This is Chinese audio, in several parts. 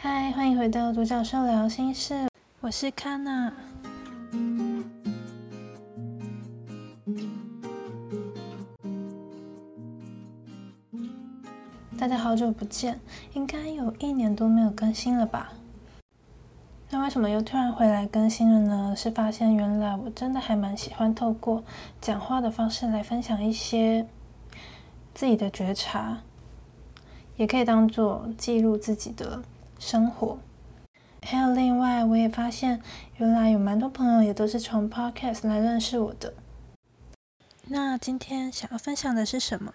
嗨，欢迎回到独角兽聊心事，我是康娜。大家好久不见，应该有一年多没有更新了吧？那为什么又突然回来更新了呢？是发现原来我真的还蛮喜欢透过讲话的方式来分享一些自己的觉察，也可以当做记录自己的生活。还有另外，我也发现原来有蛮多朋友也都是从 Podcast 来认识我的。那今天想要分享的是什么？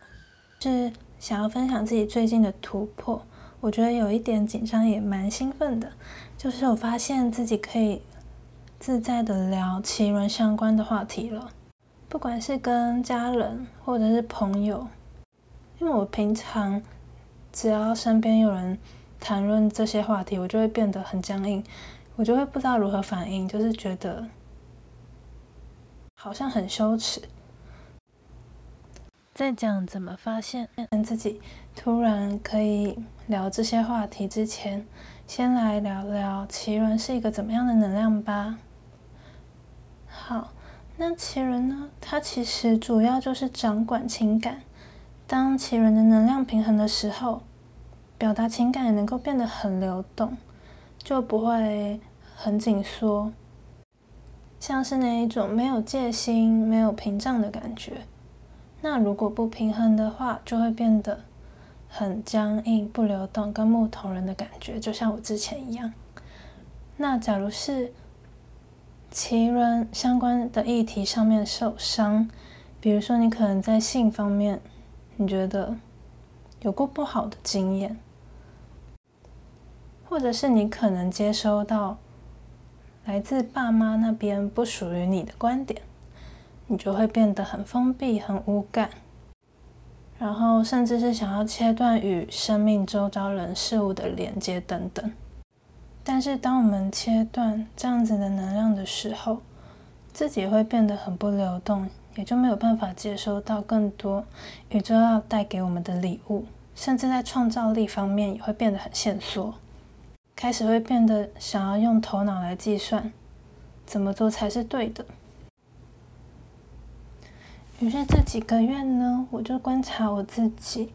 是。想要分享自己最近的突破，我觉得有一点紧张，也蛮兴奋的。就是我发现自己可以自在的聊奇轮相关的话题了，不管是跟家人或者是朋友，因为我平常只要身边有人谈论这些话题，我就会变得很僵硬，我就会不知道如何反应，就是觉得好像很羞耻。在讲怎么发现自己突然可以聊这些话题之前，先来聊聊奇轮是一个怎么样的能量吧。好，那奇轮呢？它其实主要就是掌管情感。当奇轮的能量平衡的时候，表达情感也能够变得很流动，就不会很紧缩，像是那一种没有戒心、没有屏障的感觉。那如果不平衡的话，就会变得很僵硬、不流动，跟木头人的感觉，就像我之前一样。那假如是奇人相关的议题上面受伤，比如说你可能在性方面，你觉得有过不好的经验，或者是你可能接收到来自爸妈那边不属于你的观点。你就会变得很封闭、很无感，然后甚至是想要切断与生命周遭人事物的连接等等。但是，当我们切断这样子的能量的时候，自己会变得很不流动，也就没有办法接收到更多宇宙要带给我们的礼物，甚至在创造力方面也会变得很限缩，开始会变得想要用头脑来计算怎么做才是对的。于是这几个月呢，我就观察我自己，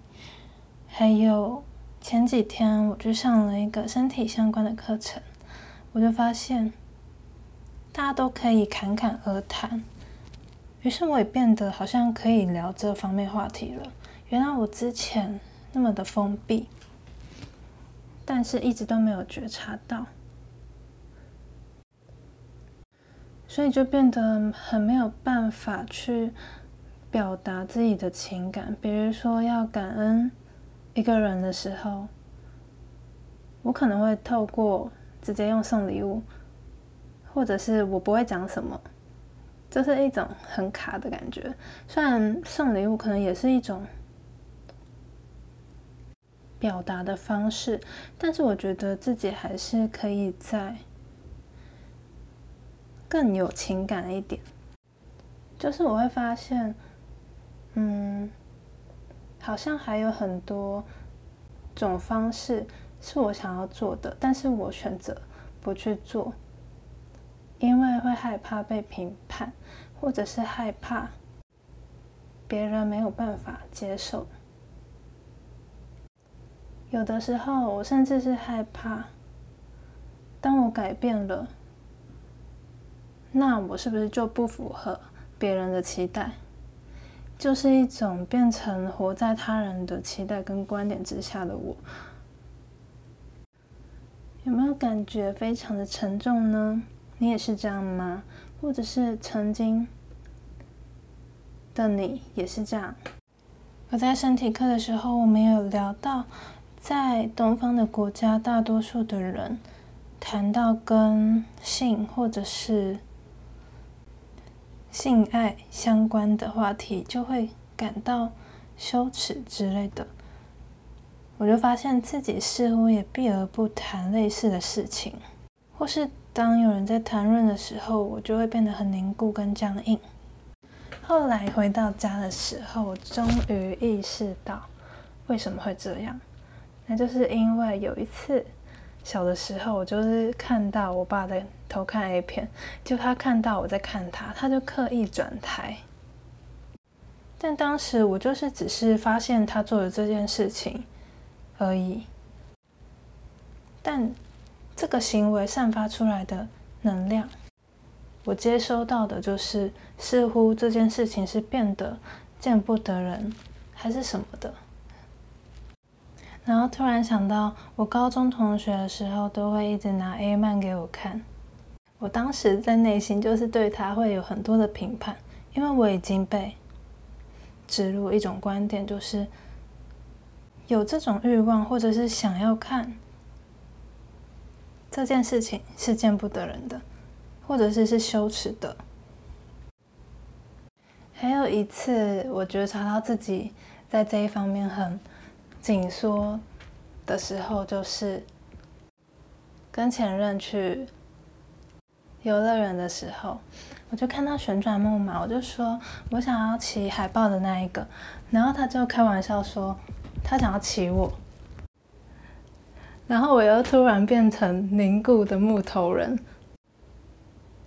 还有前几天我就上了一个身体相关的课程，我就发现大家都可以侃侃而谈，于是我也变得好像可以聊这方面话题了。原来我之前那么的封闭，但是一直都没有觉察到，所以就变得很没有办法去。表达自己的情感，比如说要感恩一个人的时候，我可能会透过直接用送礼物，或者是我不会讲什么，就是一种很卡的感觉。虽然送礼物可能也是一种表达的方式，但是我觉得自己还是可以在更有情感一点。就是我会发现。嗯，好像还有很多种方式是我想要做的，但是我选择不去做，因为会害怕被评判，或者是害怕别人没有办法接受。有的时候，我甚至是害怕，当我改变了，那我是不是就不符合别人的期待？就是一种变成活在他人的期待跟观点之下的我，有没有感觉非常的沉重呢？你也是这样吗？或者是曾经的你也是这样？我在身体课的时候，我们有聊到，在东方的国家，大多数的人谈到跟性或者是。性爱相关的话题就会感到羞耻之类的，我就发现自己似乎也避而不谈类似的事情，或是当有人在谈论的时候，我就会变得很凝固跟僵硬。后来回到家的时候，我终于意识到为什么会这样，那就是因为有一次小的时候，我就是看到我爸在偷看 A 片，就他看到我在看他，他就刻意转台。但当时我就是只是发现他做的这件事情而已。但这个行为散发出来的能量，我接收到的就是似乎这件事情是变得见不得人，还是什么的。然后突然想到，我高中同学的时候都会一直拿 A 漫给我看，我当时在内心就是对他会有很多的评判，因为我已经被植入一种观点，就是有这种欲望或者是想要看这件事情是见不得人的，或者是是羞耻的。还有一次，我觉察到自己在这一方面很。紧缩的时候，就是跟前任去游乐园的时候，我就看到旋转木马，我就说我想要骑海豹的那一个，然后他就开玩笑说他想要骑我，然后我又突然变成凝固的木头人，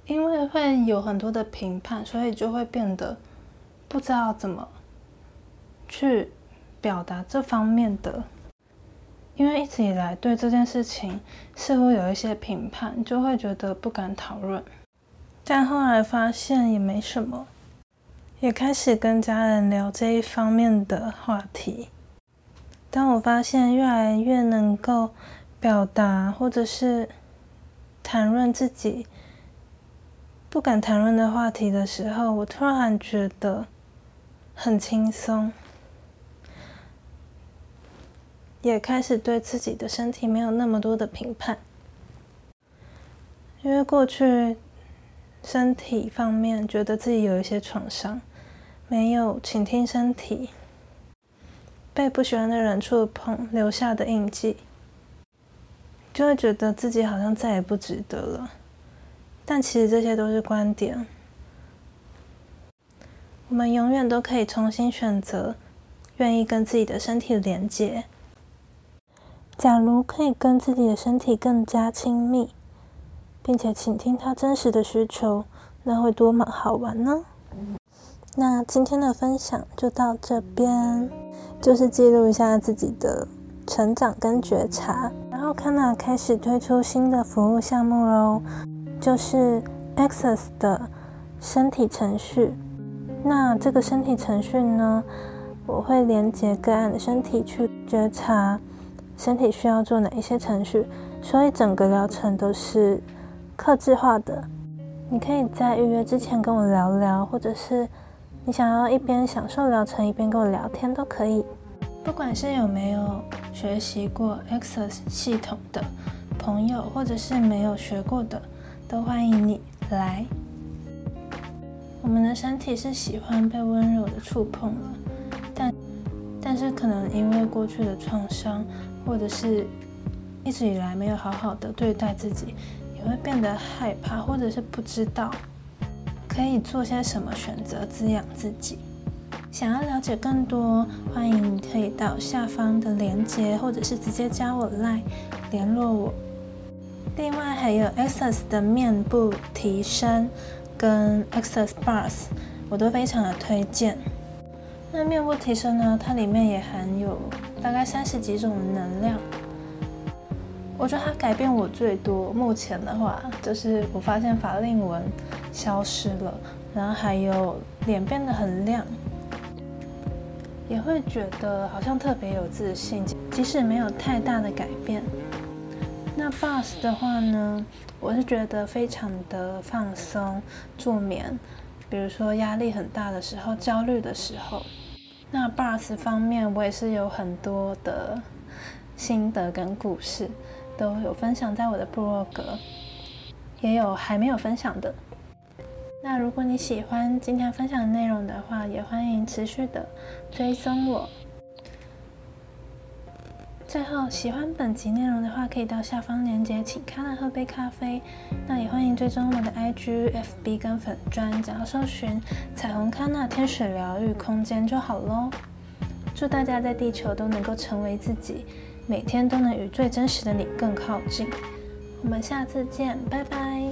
因为会有很多的评判，所以就会变得不知道怎么去。表达这方面的，因为一直以来对这件事情似乎有一些评判，就会觉得不敢讨论。但后来发现也没什么，也开始跟家人聊这一方面的话题。当我发现越来越能够表达，或者是谈论自己不敢谈论的话题的时候，我突然觉得很轻松。也开始对自己的身体没有那么多的评判，因为过去身体方面觉得自己有一些创伤，没有倾听身体，被不喜欢的人触碰留下的印记，就会觉得自己好像再也不值得了。但其实这些都是观点，我们永远都可以重新选择，愿意跟自己的身体连接。假如可以跟自己的身体更加亲密，并且倾听他真实的需求，那会多么好玩呢？那今天的分享就到这边，就是记录一下自己的成长跟觉察。然后 k a n a 开始推出新的服务项目喽，就是 Access 的身体程序。那这个身体程序呢，我会连接个案的身体去觉察。身体需要做哪一些程序，所以整个疗程都是克制化的。你可以在预约之前跟我聊聊，或者是你想要一边享受疗程一边跟我聊天都可以。不管是有没有学习过 Access 系统的朋友，或者是没有学过的，都欢迎你来。我们的身体是喜欢被温柔的触碰了，但但是可能因为过去的创伤。或者是一直以来没有好好的对待自己，也会变得害怕，或者是不知道可以做些什么选择滋养自己。想要了解更多，欢迎可以到下方的链接，或者是直接加我 line 联络我。另外还有 Access 的面部提升跟 Access Bars，我都非常的推荐。那面部提升呢？它里面也含有大概三十几种能量。我觉得它改变我最多，目前的话就是我发现法令纹消失了，然后还有脸变得很亮，也会觉得好像特别有自信，即使没有太大的改变。那 Bus 的话呢，我是觉得非常的放松、助眠，比如说压力很大的时候、焦虑的时候。那 bars 方面，我也是有很多的心得跟故事，都有分享在我的部落格，也有还没有分享的。那如果你喜欢今天分享的内容的话，也欢迎持续的追踪我。最后，喜欢本集内容的话，可以到下方链接请康纳喝杯咖啡。那也欢迎追踪我的 IG、FB 跟粉砖，只要搜寻“彩虹康纳天使疗愈空间”就好喽。祝大家在地球都能够成为自己每天都能与最真实的你更靠近。我们下次见，拜拜。